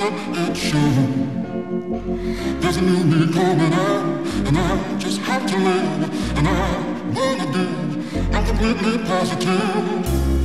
look at. There's a new me coming out, and I just have to live, and I wanna do. I'm completely positive.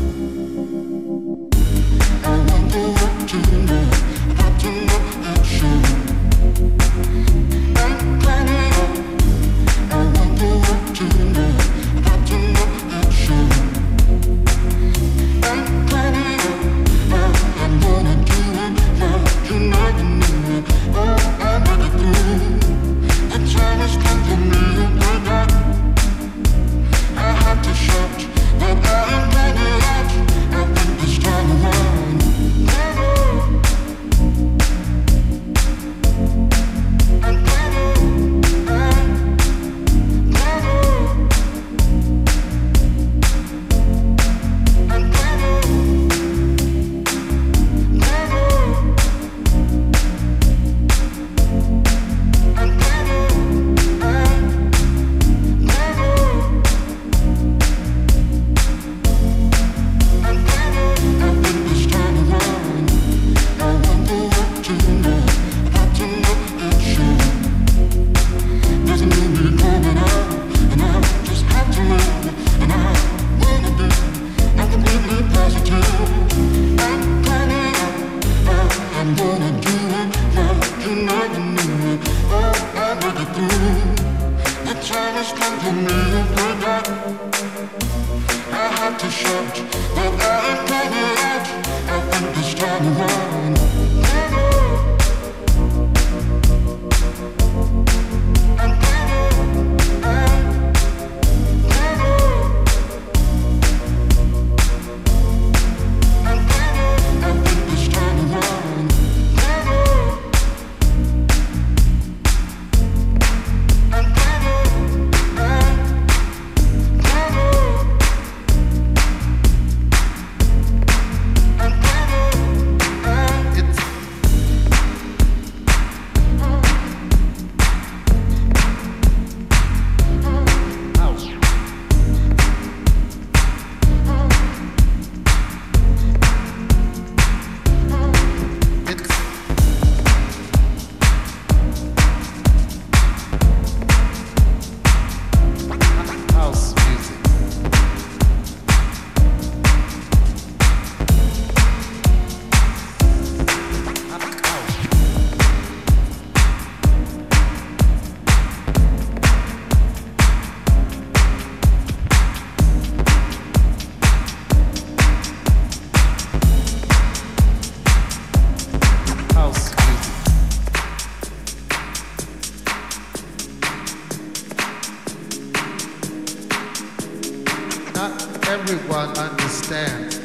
everyone understands